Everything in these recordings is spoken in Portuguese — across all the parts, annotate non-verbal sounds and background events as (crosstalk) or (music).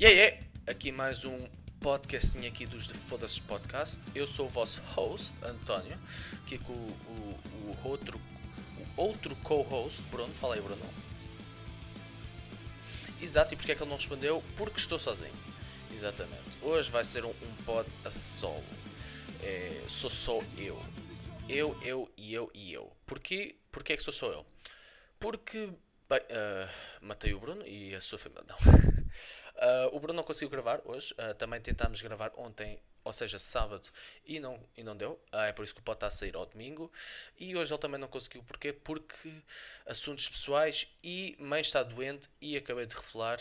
E aí, aqui mais um podcastinho aqui dos de Foda-se Podcast. Eu sou o vosso host, António, aqui com o, o, o outro, o outro co-host, Bruno. Fala aí, Bruno. Exato, e porque é que ele não respondeu? Porque estou sozinho. Exatamente. Hoje vai ser um, um pod a solo. É, sou só eu. Eu, eu e eu e eu. Porquê? Porquê é que sou só eu? Porque, bem, uh, matei o Bruno e a sua família. Não. (laughs) Uh, o Bruno não conseguiu gravar hoje. Uh, também tentámos gravar ontem, ou seja, sábado, e não, e não deu. Uh, é por isso que o pode estar a sair ao domingo. E hoje ele também não conseguiu. Porquê? Porque assuntos pessoais e mãe está doente e acabei de revelar.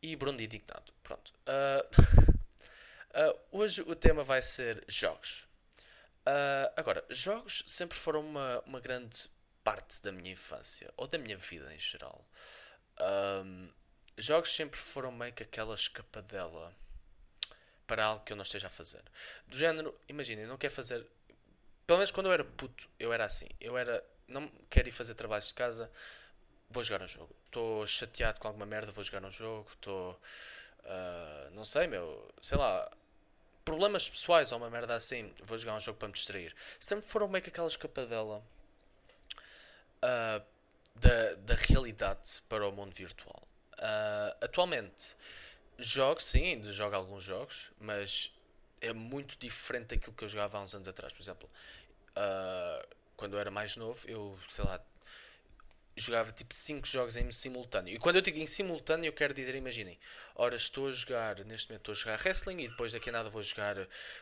E Bruno indignado. Pronto. (laughs) hoje o tema vai ser jogos. agora, jogos sempre foram uma, uma grande parte da minha infância, ou da minha vida em geral. Um, jogos sempre foram meio que aquela escapadela para algo que eu não esteja a fazer. Do género, imaginem, não quer fazer. Pelo menos quando eu era puto, eu era assim. Eu era. Não quero ir fazer trabalhos de casa, vou jogar um jogo. Estou chateado com alguma merda, vou jogar um jogo. Estou. Uh, não sei, meu. Sei lá. Problemas pessoais ou uma merda assim, vou jogar um jogo para me distrair. Sempre foram meio que aquela escapadela uh, da, da realidade para o mundo virtual. Uh, atualmente jogo, sim, jogo alguns jogos, mas é muito diferente daquilo que eu jogava há uns anos atrás. Por exemplo, uh, quando eu era mais novo, eu sei lá, jogava tipo 5 jogos em simultâneo. E quando eu digo em simultâneo, eu quero dizer, imaginem, ora estou a jogar, neste momento estou a jogar wrestling e depois daqui a nada vou jogar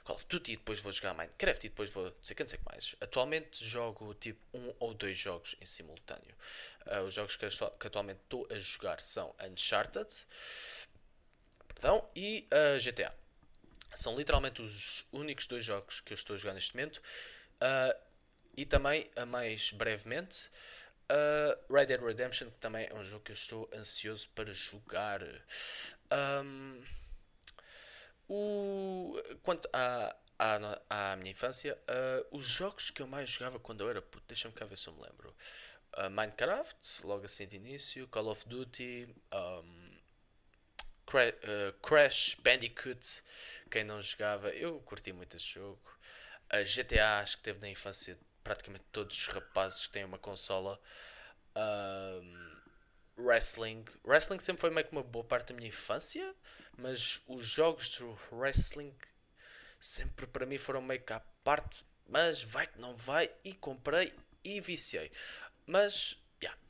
Call of Duty e depois vou jogar Minecraft e depois vou não sei que, não sei que mais. Atualmente jogo tipo um ou dois jogos em simultâneo. Uh, os jogos que, que, atualmente estou a jogar são Uncharted perdão, e uh, GTA. São literalmente os únicos dois jogos que eu estou a jogar neste momento. Uh, e também, a mais brevemente, Uh, Red Dead Redemption, que também é um jogo que eu estou ansioso para jogar. Um, o, quanto à, à, à minha infância, uh, os jogos que eu mais jogava quando eu era puto, deixa-me cá ver se eu me lembro. Uh, Minecraft, logo assim de início, Call of Duty, um, Cra Crash Bandicoot, quem não jogava, eu curti muito esse jogo. GTA, acho que teve na infância praticamente todos os rapazes que têm uma consola. Um, wrestling. Wrestling sempre foi meio que uma boa parte da minha infância, mas os jogos de wrestling sempre para mim foram meio que à parte. Mas vai que não vai, e comprei e viciei. Mas, já. Yeah.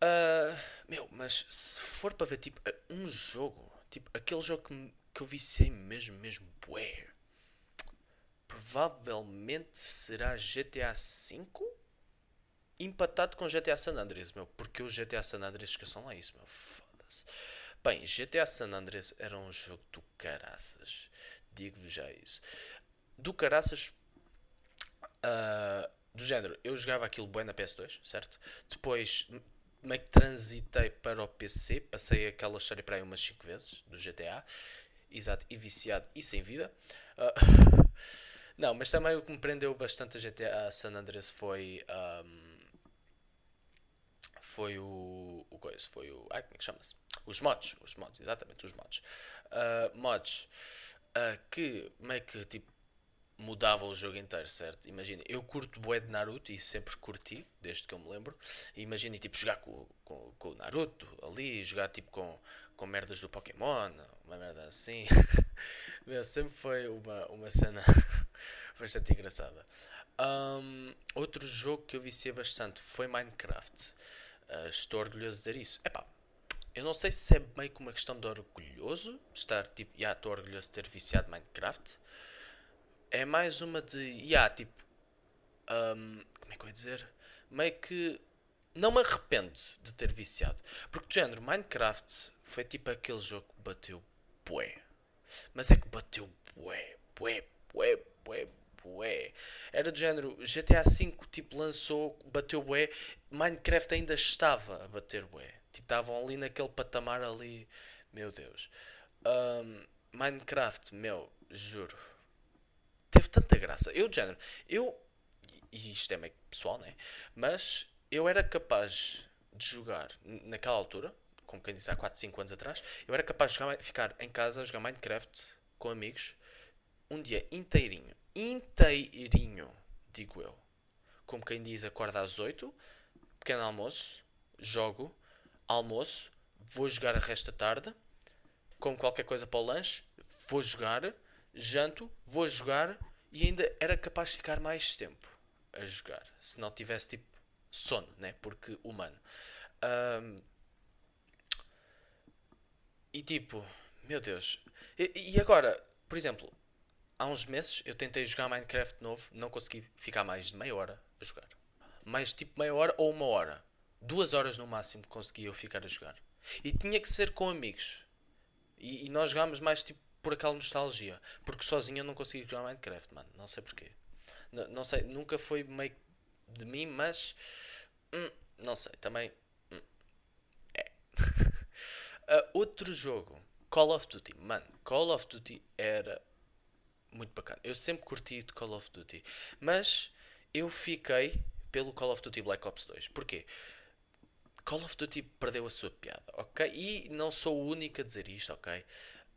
Uh, meu, mas se for para ver tipo um jogo, tipo aquele jogo que, que eu viciei mesmo, mesmo, bué provavelmente será GTA V empatado com GTA San Andreas, meu. Porque o GTA San Andreas, esqueçam lá isso, meu. Foda-se. Bem, GTA San Andreas era um jogo do caraças. Digo-vos já isso. Do caraças. Uh, do género, eu jogava aquilo bem na PS2, certo? Depois meio que transitei para o PC, passei aquela história para aí umas 5 vezes do GTA, exato, e viciado e sem vida. Uh, Não, mas também o que me prendeu bastante a GTA San Andreas foi. Um, foi o. O coisa, foi o. Ai, como é que chama-se? Os mods, os mods, exatamente, os mods. Uh, mods uh, que meio que tipo mudavam o jogo inteiro, certo? Imagina, eu curto bué de Naruto e sempre curti, desde que eu me lembro. Imagina, tipo, jogar com, com, com o Naruto ali, jogar tipo com, com merdas do Pokémon, uma merda assim. (laughs) Meu, sempre foi uma, uma cena (laughs) bastante engraçada. Um, outro jogo que eu viciei bastante foi Minecraft. Uh, estou orgulhoso de dizer isso. Epá, eu não sei se é meio que uma questão de orgulhoso, estar tipo, já yeah, estou orgulhoso de ter viciado Minecraft. É mais uma de, já, yeah, tipo, um, como é que eu ia dizer? Meio que não me arrependo de ter viciado. Porque, de género, Minecraft foi tipo aquele jogo que bateu bué. Mas é que bateu bué, bué, bué, bué, bué. Era do género, GTA V tipo lançou, bateu bué, Minecraft ainda estava a bater bué. Tipo, estavam ali naquele patamar ali, meu Deus. Um, Minecraft, meu, juro, teve tanta graça. Eu, de género, eu, e isto é meio pessoal, né? Mas eu era capaz de jogar naquela altura, como quem diz há 4, 5 anos atrás, eu era capaz de jogar, ficar em casa a jogar Minecraft com amigos um dia inteirinho. Inteirinho, digo eu. Como quem diz, acorda às 8, pequeno almoço, jogo, almoço, vou jogar a resto da tarde, como qualquer coisa para o lanche, vou jogar, janto, vou jogar e ainda era capaz de ficar mais tempo a jogar. Se não tivesse tipo sono, né? Porque humano. Um, e tipo, meu Deus. E, e, agora, por exemplo, há uns meses eu tentei jogar Minecraft novo, não consegui ficar mais de meia hora a jogar. Mais tipo meia hora ou uma hora. Duas horas no máximo conseguia eu ficar a jogar. E tinha que ser com amigos. E, e nós jogámos mais tipo por aquela nostalgia. Porque sozinho eu não conseguia jogar Minecraft, mano. Não sei porquê. N não sei, nunca foi meio de mim, mas. Hum, não sei, também. Hum, é. (laughs) uh, outro jogo, Call of Duty. Mano, Call of Duty era muito bacana. Eu sempre curti de Call of Duty. Mas eu fiquei pelo Call of Duty Black Ops 2. Porquê? Call of Duty perdeu a sua piada, ok? E não sou o único a dizer isto, ok?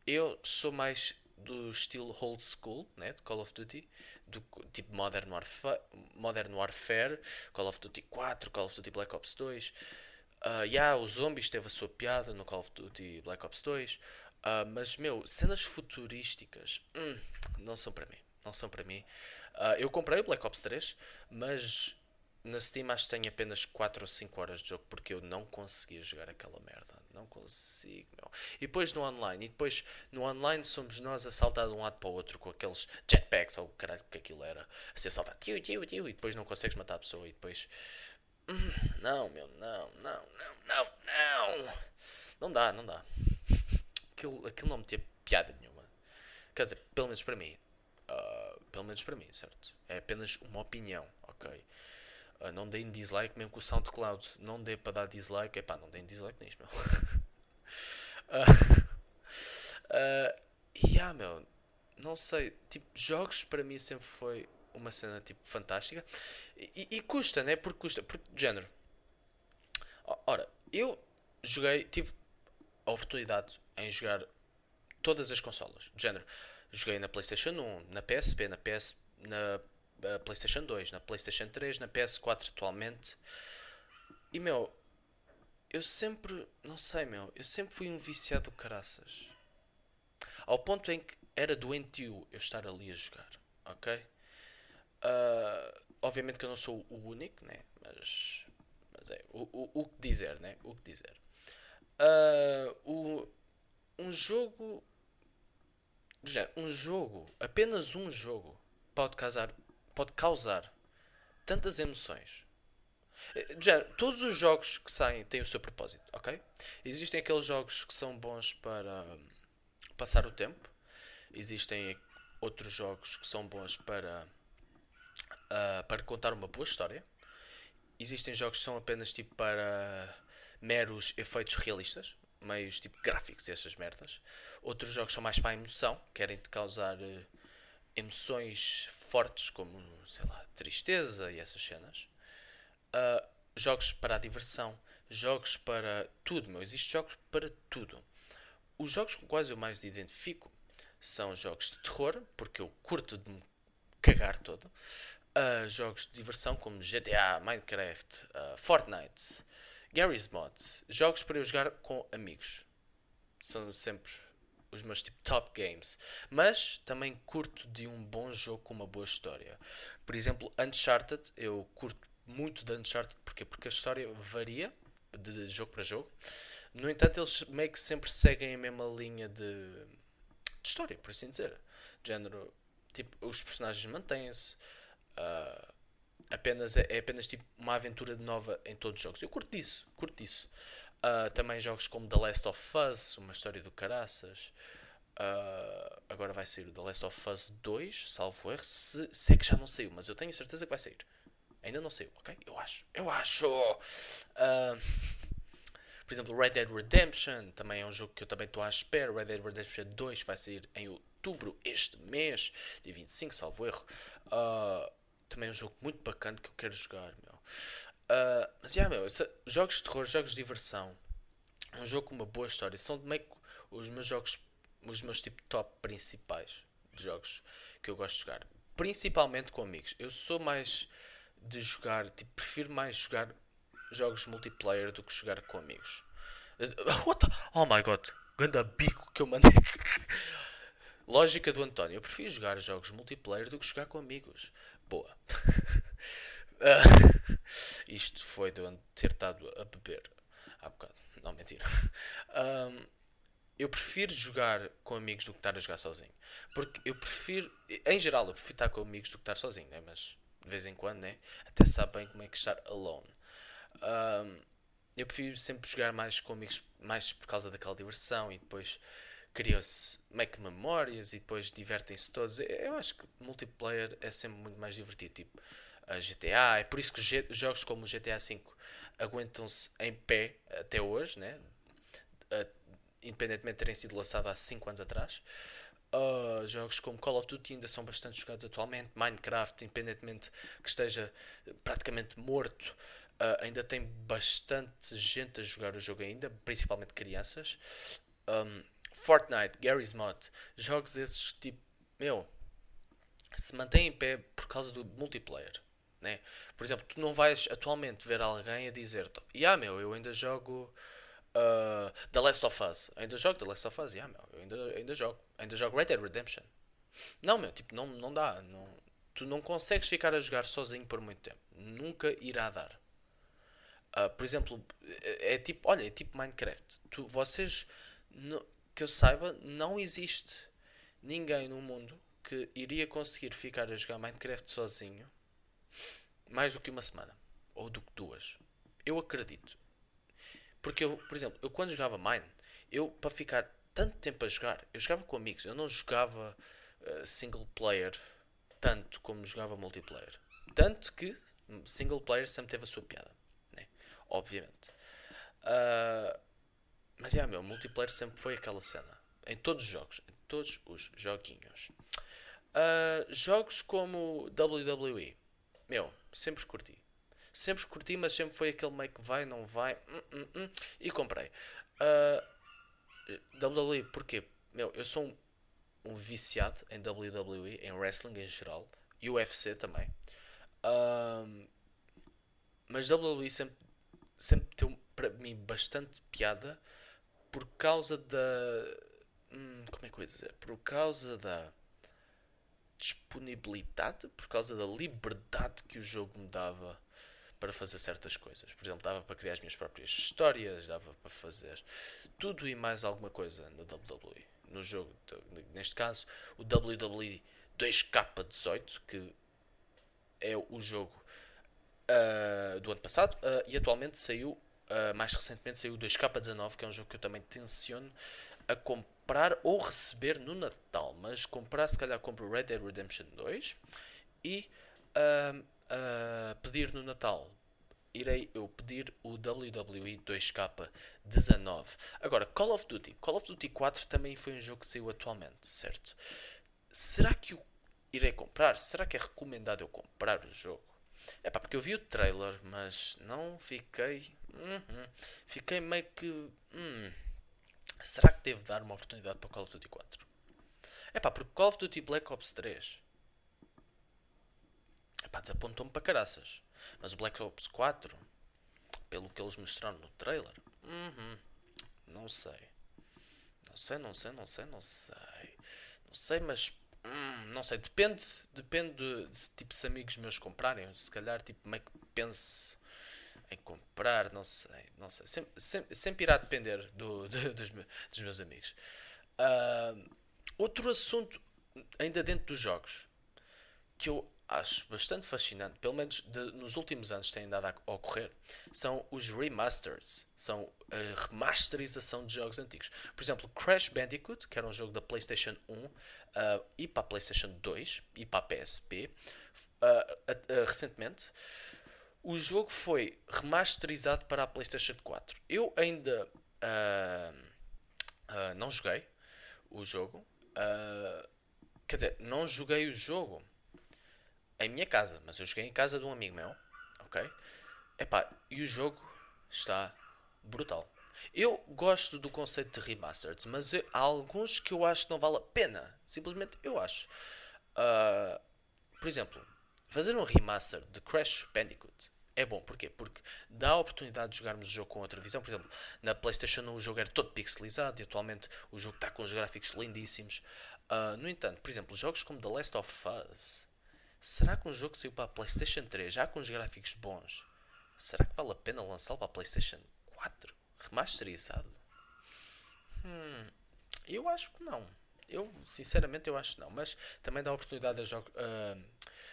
Eu sou mais do estilo old school, né, de Call of Duty, do tipo Modern Warfare, Modern Warfare, Call of Duty 4, Call of Duty Black Ops 2. Uh, yeah, o Zombies teve a sua piada no Call of Duty Black Ops 2. Uh, ah, mas, meu, cenas futurísticas hum, não são para mim. Não são para mim. Uh, eu comprei o Black Ops 3, mas na Steam acho que tenho apenas 4 ou 5 horas de jogo porque eu não conseguia jogar aquela merda. Não consigo, meu. E depois no online. E depois no online somos nós a saltar de um lado para o outro com aqueles jetpacks ou o caralho que aquilo era. A ser saltar tiu, tiu, tiu. E depois não consegues matar a pessoa. E depois. Não, meu, não, não, não, não, não. Não dá, não dá. Aquilo, aquilo não me tinha piada nenhuma. Quer dizer, pelo menos para mim. Uh, pelo menos para mim, certo? É apenas uma opinião, ok? Uh, não deem dislike mesmo com o SoundCloud. Não dê para dar dislike. Epá, não deem dislike nisto, meu. uh, uh, yeah, meu. Não sei. Tipo, jogos para mim sempre foi uma cena tipo fantástica. E, e custa, né? Porque custa. Porque, género. Ora, eu joguei. Tive a oportunidade em jogar todas as consolas. De género. Joguei na PlayStation 1, na PSP, na PS. Na PlayStation 2, na PlayStation 3, na PS4 atualmente. E meu, eu sempre, não sei, meu, eu sempre fui um viciado caraças. Ao ponto em que era doentio eu estar ali a jogar, ok? Uh, obviamente que eu não sou o único, né? Mas, mas é, o, o, o que dizer, né? O que dizer. Uh, o, um jogo. Um jogo, apenas um jogo, pode causar pode causar tantas emoções. Eh, já, todos os jogos que saem têm o seu propósito, ok? Existem aqueles jogos que são bons para passar o tempo, existem outros jogos que são bons para, uh, para contar uma boa história, existem jogos que são apenas tipo para meros efeitos realistas, meios tipo gráficos e essas merdas. Outros jogos são mais para a emoção, querem te causar. Uh, emoções fortes como, sei lá, tristeza e essas cenas. Uh, jogos para a diversão, jogos para tudo, meu. Existem jogos para tudo. Os jogos com quais eu mais identifico são jogos de terror, porque eu curto de me cagar todo. Uh, jogos de diversão como GTA, Minecraft, uh, Fortnite, Garry's Mod. Jogos para eu jogar com amigos. São sempre os meus tipo top games. Mas também curto de um bom jogo com uma boa história. Por exemplo, Uncharted, eu curto muito de Uncharted porque porque a história varia de jogo para jogo. No entanto, eles meio que sempre seguem a mesma linha de, de história, por assim dizer. De género, tipo, os personagens mantêm-se. Uh, apenas é, é, apenas tipo uma aventura nova em todos os jogos. Eu curto disso, curto disso. Uh, também jogos como The Last of Us, uma história do caraças. Uh, agora vai sair o The Last of Us 2, salvo erro. Se, é que já não saiu, mas eu tenho certeza que vai sair. Ainda não saiu, ok? Eu acho. Eu acho! Uh, por exemplo, Red Dead Redemption também é um jogo que eu também estou à espera. Red Dead Redemption 2 vai sair em outubro este mês, dia 25, salvo erro. Uh, também é um jogo muito bacana que eu quero jogar, meu. Uh, mas, yeah, meu, jogos de terror, jogos de diversão, um jogo com uma boa história. São meio os meus jogos, os meus tipo top principais de jogos que eu gosto de jogar. Principalmente com amigos. Eu sou mais de jogar, tipo, prefiro mais jogar jogos multiplayer do que jogar com amigos. (laughs) What the? Oh my god, ganda bico que eu mandei. (laughs) Lógica do António. Eu prefiro jogar jogos multiplayer do que jogar com amigos. Boa. (laughs) Isto foi de onde ter estado a beber há bocado. Não, mentira. Um, eu prefiro jogar com amigos do que estar a jogar sozinho. Porque eu prefiro, em geral, eu prefiro estar com amigos do que estar sozinho, né? mas de vez em quando, né? até sabem como é que estar alone. Um, eu prefiro sempre jogar mais com amigos, mais por causa daquela diversão e depois criam-se meio que memórias e depois divertem-se todos. Eu acho que multiplayer é sempre muito mais divertido. Tipo, a GTA, é por isso que jogos como o GTA V aguentam-se em pé até hoje, né? Independentemente de terem sido lançados há 5 anos atrás. Uh, jogos como Call of Duty ainda são bastante jogados atualmente. Minecraft, independentemente que esteja praticamente morto, uh, ainda tem bastante gente a jogar o jogo ainda, principalmente crianças. Um, Fortnite, Gary's Mod, jogos esses tipo, meu, se mantêm em pé por causa do multiplayer. Né? Por exemplo, tu não vais atualmente ver alguém a dizer: Yeah, meu, eu ainda jogo uh, The Last of Us. Ainda jogo The Last of Us, yeah, meu, eu ainda, ainda jogo. Ainda jogo Red Dead Redemption. Não, meu, tipo, não, não dá. Não, tu não consegues ficar a jogar sozinho por muito tempo. Nunca irá dar. Uh, por exemplo, é, é tipo, olha, é tipo Minecraft. Tu, vocês, no, que eu saiba, não existe ninguém no mundo que iria conseguir ficar a jogar Minecraft sozinho mais do que uma semana ou do que duas. Eu acredito. Porque eu, por exemplo, eu quando jogava Mine, eu para ficar tanto tempo a jogar, eu jogava com amigos, eu não jogava uh, single player tanto como jogava multiplayer. Tanto que single player sempre teve a sua piada, né? obviamente. Uh, mas é, meu, multiplayer sempre foi aquela cena. Em todos os jogos, em todos os joguinhos. Uh, jogos como WWE, meu, sempre curti. Sempre curti, mas sempre foi aquele meio que vai, não vai. Hum, hum, e comprei. Uh, WWE, porquê? Meu, eu sou um, um, viciado em WWE, em wrestling em geral. E UFC também. Uh, mas WWE sempre, sempre teve para mim bastante piada por causa da. Hum, como é que eu ia dizer? Por causa da disponibilidade, por causa da liberdade que o jogo me dava para fazer certas coisas. Por exemplo, dava para criar as minhas próprias histórias, dava para fazer tudo e mais alguma coisa na WWE. No jogo, neste caso, o WWE 2K18, que é o jogo uh, do ano passado, uh, e atualmente saiu, uh, mais recentemente saiu o 2K19, que é um jogo que eu também tenciono a comprar ou receber no Natal, mas comprar se calhar compro Red Dead Redemption 2 e uh, uh, pedir no Natal. Irei eu pedir o WWE 2K19. Agora, Call of Duty. Call of Duty 4 também foi um jogo que saiu atualmente, certo? Será que eu irei comprar? Será que é recomendado eu comprar o jogo? É pá, porque eu vi o trailer, mas não fiquei. Uhum, fiquei meio que. Hum, Será que devo dar uma oportunidade para Call of Duty 4? É pá, porque Call of Duty Black Ops 3 pá, desapontou-me para caraças. Mas o Black Ops 4, pelo que eles mostraram no trailer, uhum, não sei. Não sei, não sei, não sei, não sei. Não sei, mas hum, não sei. Depende, depende de, de, tipo se amigos meus comprarem. Se calhar tipo meio que pense em comprar, não sei, não sei. Sempre, sempre, sempre irá depender do, do, dos, meus, dos, meus amigos. Uh, outro assunto, ainda dentro dos jogos, que eu acho bastante fascinante, pelo menos de, nos últimos anos tem andado a ocorrer, são os remasters. São a remasterização de jogos antigos. Por exemplo, Crash Bandicoot, que era um jogo da PlayStation 1 uh, ah, e para a PlayStation 2 e para a PSP, uh, recentemente o jogo foi remasterizado para a PlayStation 4. Eu ainda uh, uh, não joguei o jogo. Uh, quer dizer, não joguei o jogo em minha casa, mas eu joguei em casa de um amigo meu. Ok? Epá, e o jogo está brutal. Eu gosto do conceito de remastered, mas eu, há alguns que eu acho que não vale a pena. Simplesmente eu acho. Por exemplo, fazer um remaster de Crash Bandicoot é bom. Porquê? Porque dá a oportunidade de jogarmos o jogo com outra visão. Por exemplo, na PlayStation 1 o jogo era todo pixelizado e atualmente o jogo está com os gráficos lindíssimos. Uh, no entanto, por exemplo, jogos como The Last of Us. Será que um jogo que saiu para a PlayStation 3 já com os gráficos bons, será que vale a pena lançá-lo para a PlayStation 4? Remasterizado? Hum, eu acho que não. Eu, sinceramente, eu acho que não. Mas também dá oportunidade a uh,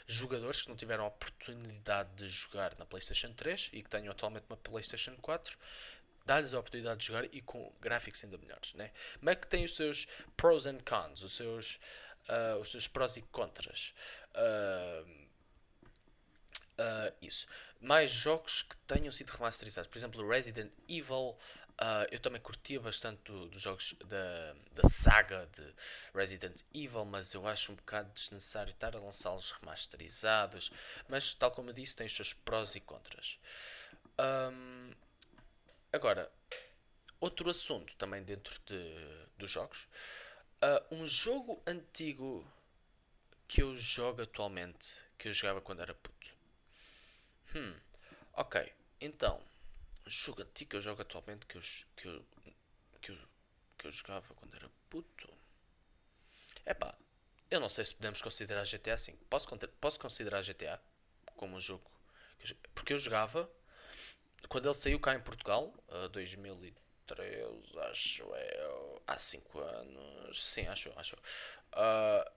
jogadores que não tiveram a oportunidade de jogar na PlayStation 3 e que tenham atualmente uma PlayStation 4 dá-lhes a oportunidade de jogar e com gráficos ainda melhores, né? Mas que tem os seus pros and cons, os seus, uh, os seus prós e contras. Uh, uh, isso. Mais jogos que tenham sido remasterizados, por exemplo, Resident Evil. Eu também curtia bastante dos do jogos da, da saga de Resident Evil, mas eu acho um bocado desnecessário estar a lançá-los remasterizados. Mas, tal como eu disse, tem os seus prós e contras. Um, Agora, outro assunto também dentro de, dos jogos. Uh, um jogo antigo que eu jogo atualmente, que eu jogava quando era puto. Hum, ok, então, jogo antigo que eu jogo atualmente que eu, que eu, que eu, que eu jogava quando era puto. É pá, eu não sei se podemos considerar GTA assim. Posso, posso considerar GTA como um jogo. Porque eu jogava quando ele saiu cá em Portugal, uh, 2013, acho eu, há 5 anos, sim, acho, acho. Uh,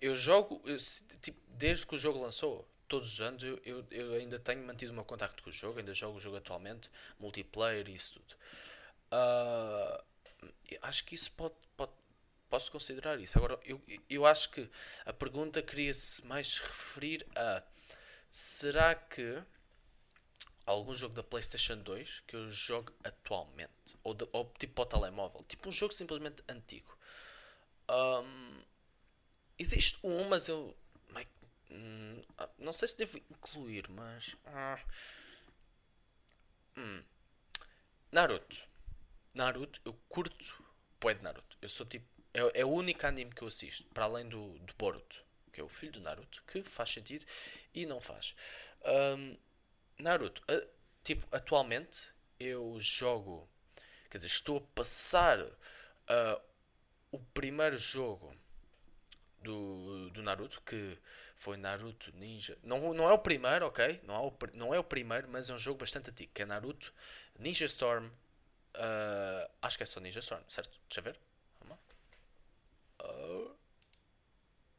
eu jogo, eu, tipo, desde que o jogo lançou, todos os anos, eu, eu, eu, ainda tenho mantido o meu contacto com o jogo, ainda jogo o jogo atualmente, multiplayer e isso tudo. Uh, acho que isso pode, pode, posso considerar isso. Agora, eu, eu acho que a pergunta queria-se mais referir a será que algum jogo da PlayStation 2 que eu jogo atualmente, ou, de, ou tipo para o telemóvel, tipo um jogo simplesmente antigo. Um, existe um, mas eu hum, não sei se devo incluir, mas ah, hum, Naruto. Naruto, eu curto Poé de Naruto. Eu sou tipo. É, é, o único anime que eu assisto, para além do, do Boruto, que é o filho do Naruto, que faz sentido e não faz. Um, Naruto, uh, tipo, atualmente eu jogo, quer dizer, estou a passar uh, o primeiro jogo do, do Naruto, que foi Naruto Ninja. Não, não é o primeiro, ok? Não é o, não é o primeiro, mas é um jogo bastante antigo, que é Naruto Ninja Storm. Uh, acho que é só Ninja Storm, certo? Deixa eu ver. Uh,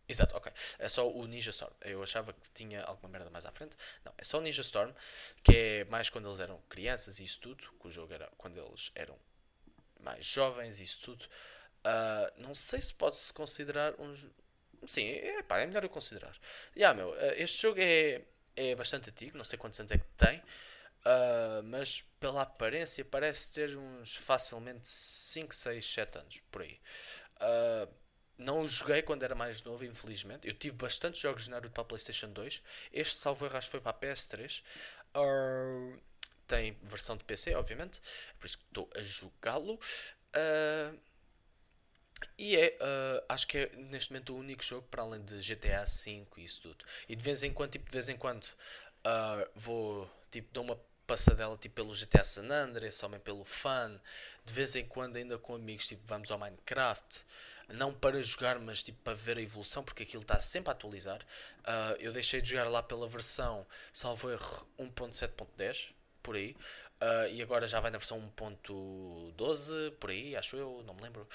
Exato, ok. É só o Ninja Storm. Eu achava que tinha alguma merda mais à frente. Não, é só o Ninja Storm, que é mais quando eles eram crianças e isso tudo, que o jogo era quando eles eram mais jovens e isso tudo. Uh, não sei se pode-se considerar um. Sim, é, pá, é melhor eu considerar. Yeah, meu, uh, este jogo é, é bastante antigo, não sei quantos anos é que tem, uh, mas pela aparência parece ter uns facilmente 5, 6, 7 anos por aí. Uh, não o joguei quando era mais novo, infelizmente. Eu tive bastantes jogos de Naruto para a PlayStation 2. Este salvo erro foi para a PS3. Uh, tem versão de PC, obviamente. Por isso que estou a jogá-lo. Uh, e é, uh, acho que é neste momento o único jogo para além de GTA V e isso tudo. E de vez em quando, tipo, de vez em quando, uh, vou, tipo, dou uma passadela tipo pelo GTA San Andreas, somente pelo fun. De vez em quando ainda com amigos, tipo, vamos ao Minecraft não para jogar, mas tipo para ver a evolução, porque aquilo está sempre a atualizar. Uh, eu deixei de jogar lá pela versão, salvo erro, 1.7.10, por aí. Uh, e agora já vai na versão 1.12, por aí, acho eu, não me lembro.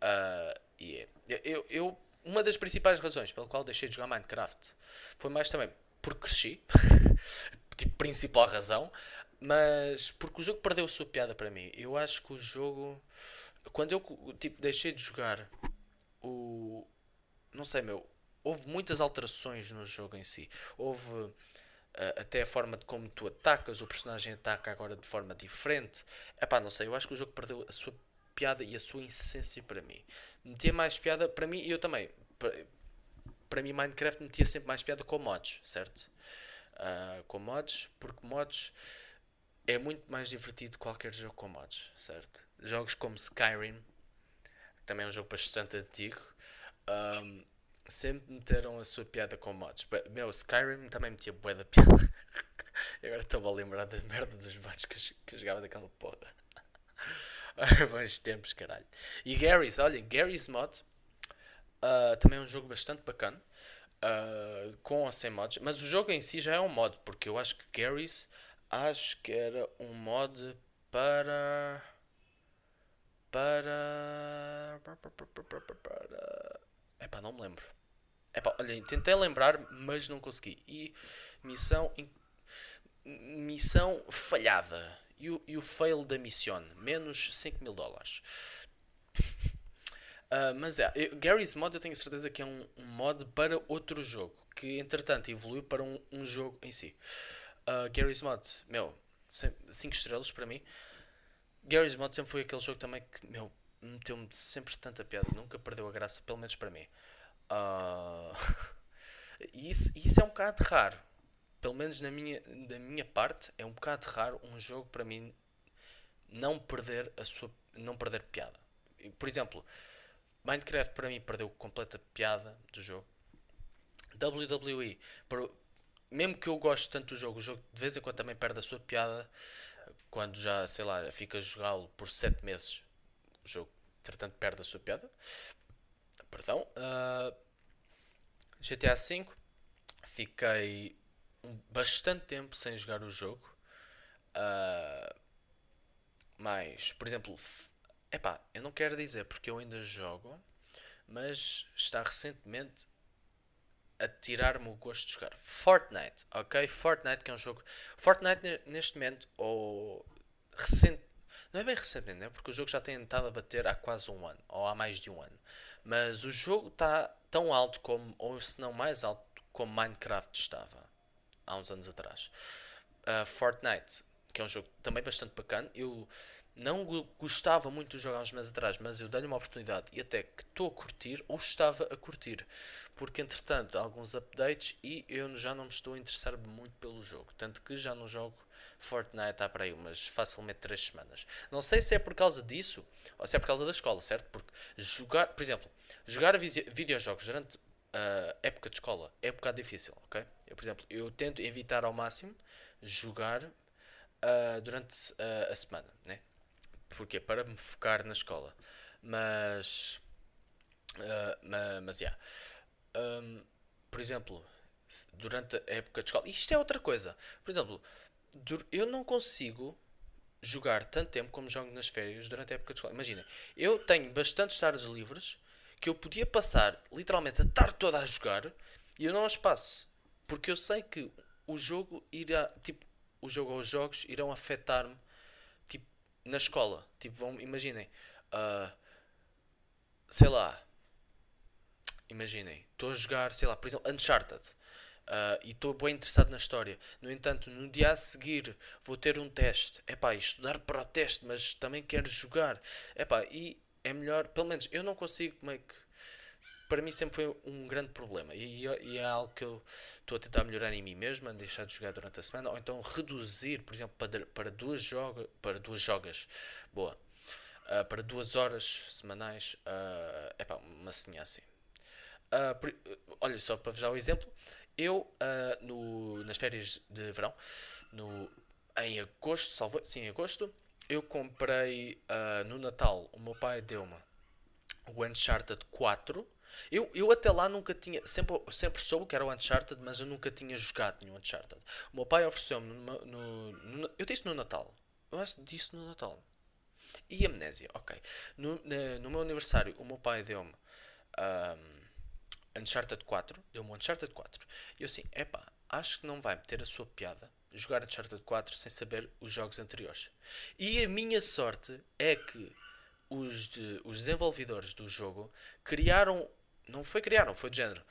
Uh, e é, eu, eu, uma das principais razões pela qual deixei de jogar Minecraft foi mais também porque cresci, (laughs) tipo, principal razão, mas porque o jogo perdeu a sua piada para mim. Eu acho que o jogo, quando eu tipo, deixei de jogar o. Não sei, meu. Houve muitas alterações no jogo em si. Houve até a forma de como tu atacas, o personagem ataca agora de forma diferente. É pá, não sei, eu acho que o jogo perdeu a sua piada e a sua essência para mim. Metia mais piada para mim e eu também. Para, mim, Minecraft metia sempre mais piada com mods, certo? Uh, com mods, porque mods é muito mais divertido que qualquer jogo com mods, certo? Jogos como Skyrim, que também é um jogo bastante antigo, um, sempre meteram a sua piada com mods. Meu, Skyrim também metia bué da piada. Agora estou-me a lembrar da merda dos mods que, que eu jogava daquela porra. Bons tempos, caralho. E Gary's, olha, Gary's Mod uh, também é um jogo bastante bacana. Uh, com ou sem mods, mas o jogo em si já é um mod, porque eu acho que Gary's acho que era um mod para para para epá, não me lembro epá, olha, tentei lembrar mas não consegui. E missão missão falhada. E o, e o fail da missão? Menos 5 mil dólares. Uh, (laughs) mas é, Gary's Mod eu tenho certeza que é um, um, mod para outro jogo que entretanto evoluiu para um, um jogo em si. Uh, Gary's Mod, meu 5 estrelas para mim. Gary's Mod sempre foi aquele jogo também que meu meteu-me sempre tanta piada. Nunca perdeu a graça, pelo menos para mim uh, (laughs) isso, isso é um bocado raro pelo menos na minha, da minha parte, é um bocado raro um jogo para mim não perder a sua não perder piada. Por exemplo, Minecraft para mim perdeu completa piada do jogo. WWE, mesmo que eu goste tanto do jogo, o jogo de vez em quando também perde a sua piada quando já, sei lá, fica a jogá-lo por 7 meses. O jogo, entretanto, perde a sua piada. Perdão. Uh, GTA V, fiquei bastante tempo sem jogar o jogo. Uh, mas, por exemplo, epá, eu não quero dizer porque eu ainda jogo, mas está recentemente a tirar-me o gosto de jogar Fortnite, ok? Fortnite que é um jogo. Fortnite neste momento, ou recente. Não é bem recentemente, né? porque o jogo já tem estado a bater há quase um ano, ou há mais de um ano. Mas o jogo está tão alto como, ou se não mais alto, como Minecraft estava há uns anos atrás. Uh, Fortnite, que é um jogo também bastante bacana. Eu não gostava muito de jogar uns meses atrás, mas eu dei-lhe uma oportunidade e até que estou a curtir ou estava a curtir. Porque entretanto há alguns updates e eu já não me estou a interessar muito pelo jogo. Tanto que já não jogo Fortnite há para aí umas facilmente 3 semanas. Não sei se é por causa disso ou se é por causa da escola, certo? Porque jogar, por exemplo, jogar videojogos durante a época de escola é um bocado difícil, ok? Eu, por exemplo, eu tento evitar ao máximo jogar uh, durante uh, a semana, né? Porque para me focar na escola. Mas, uh, mas, mas yeah. Um, por exemplo, durante a época de escola, isto é outra coisa. Por exemplo, eu não consigo jogar tanto tempo como jogo nas férias durante a época de escola. Imagina, eu tenho bastantes tardes livres que eu podia passar literalmente a tarde toda a jogar e eu não as passo. Porque eu sei que o jogo irá, tipo, o jogo ou os jogos irão afetar-me, tipo, na escola. Tipo, vão, imaginem, uh, sei lá, imaginem, estou a jogar, sei lá, por exemplo, Uncharted. Uh, e estou bem interessado na história. No entanto, no dia a seguir vou ter um teste. É pá, estudar para o teste, mas também quero jogar. É pá, e é melhor, pelo menos eu não consigo meio que. Para mim sempre foi um grande problema e, e é algo que eu estou a tentar melhorar em mim mesmo, a deixar de jogar durante a semana, ou então reduzir, por exemplo, para, para, duas, joga, para duas jogas, boa, uh, para duas horas semanais, uh, é pá, uma assim assim. Uh, por, olha só, para vos dar um exemplo, eu uh, no, nas férias de verão, no, em agosto, salvo, sim, em agosto, eu comprei uh, no Natal, o meu pai deu-me o Uncharted 4. Eu, eu até lá nunca tinha, sempre, sempre soube que era o Uncharted, mas eu nunca tinha jogado nenhum Uncharted. O meu pai ofereceu-me no, no, no, Eu disse no Natal. Eu acho que disse no Natal. E amnésia, ok. No, no, meu aniversário, o meu pai deu-me um, Uncharted 4. Deu-me o Uncharted 4. E eu assim, epá, acho que não vai ter a sua piada jogar Uncharted 4 sem saber os jogos anteriores. E a minha sorte é que os, de, os desenvolvedores do jogo criaram, não foi criaram, foi de género,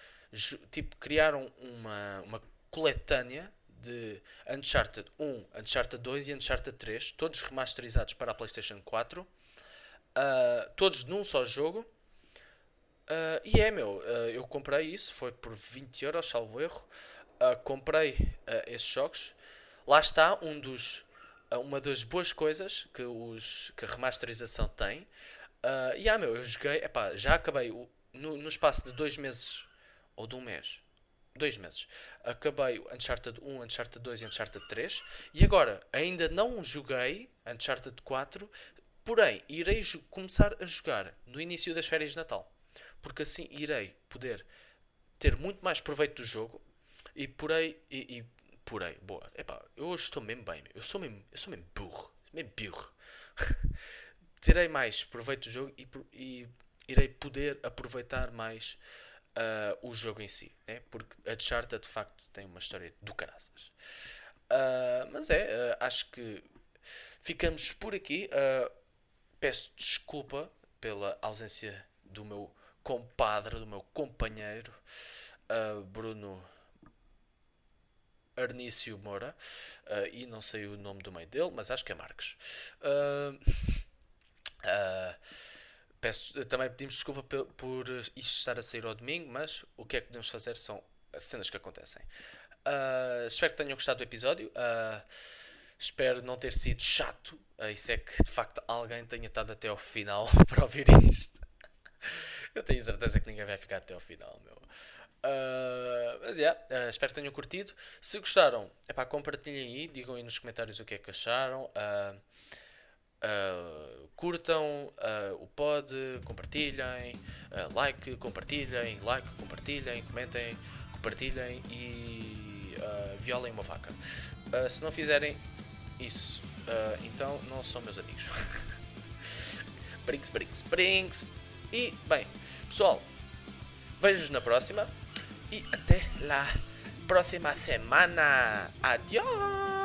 tipo, criaram uma, uma coletânea de Uncharted 1, Uncharted 2 e Uncharted 3, todos remasterizados para a PlayStation 4, uh, ah, todos num só jogo. Uh, e é meu, uh, eu comprei isso, foi por 20 euros, salvo erro. comprei esses jogos Lá está um dos uma das boas coisas que, os, que a remasterização tem. Uh, e ah, meu, eu joguei, epá, já acabei no, no espaço de dois meses ou de um mês. Dois meses. Acabei Uncharted 1, Uncharted 2 e Uncharted 3. E agora, ainda não joguei Uncharted 4, porém, irei começar a jogar no início das férias de Natal. Porque assim irei poder ter muito mais proveito do jogo e porei e, e porei, boa. Epá, eu hoje estou mesmo bem, eu sou mesmo, eu sou mesmo burro, mesmo burro. (laughs) Terei mais proveito do jogo e, e irei poder aproveitar mais uh, o jogo em si, né? porque a Uncharted de facto tem uma história do caraças. Uh, mas é, uh, acho que ficamos por aqui. peço desculpa pela ausência do meu compadre, do meu companheiro Bruno Arnício Moura, uh, e não sei o nome do meio dele, mas acho que é Marcos. Uh, uh, peço, também pedimos desculpa por, por isto estar a sair ao domingo, mas o que é que podemos fazer são as cenas que acontecem. espero que tenham gostado do episódio. espero não ter sido chato. Uh, isso é que de facto alguém tenha estado até ao final (laughs) para ouvir isto. Eu tenho certeza que ninguém vai ficar até ao final, meu. Uh, mas yeah, uh, espero que tenham curtido. Se gostaram, epá, compartilhem aí, digam aí nos comentários o que é que acharam. Uh, curtam o pod, compartilhem, like, compartilhem, like, compartilhem, comentem, compartilhem e violem uma vaca. se não fizerem isso, então não são meus amigos. (laughs) brinks, brinks, brinks. E bem, pessoal, vejo-vos na próxima. y hasta la próxima semana. Adiós.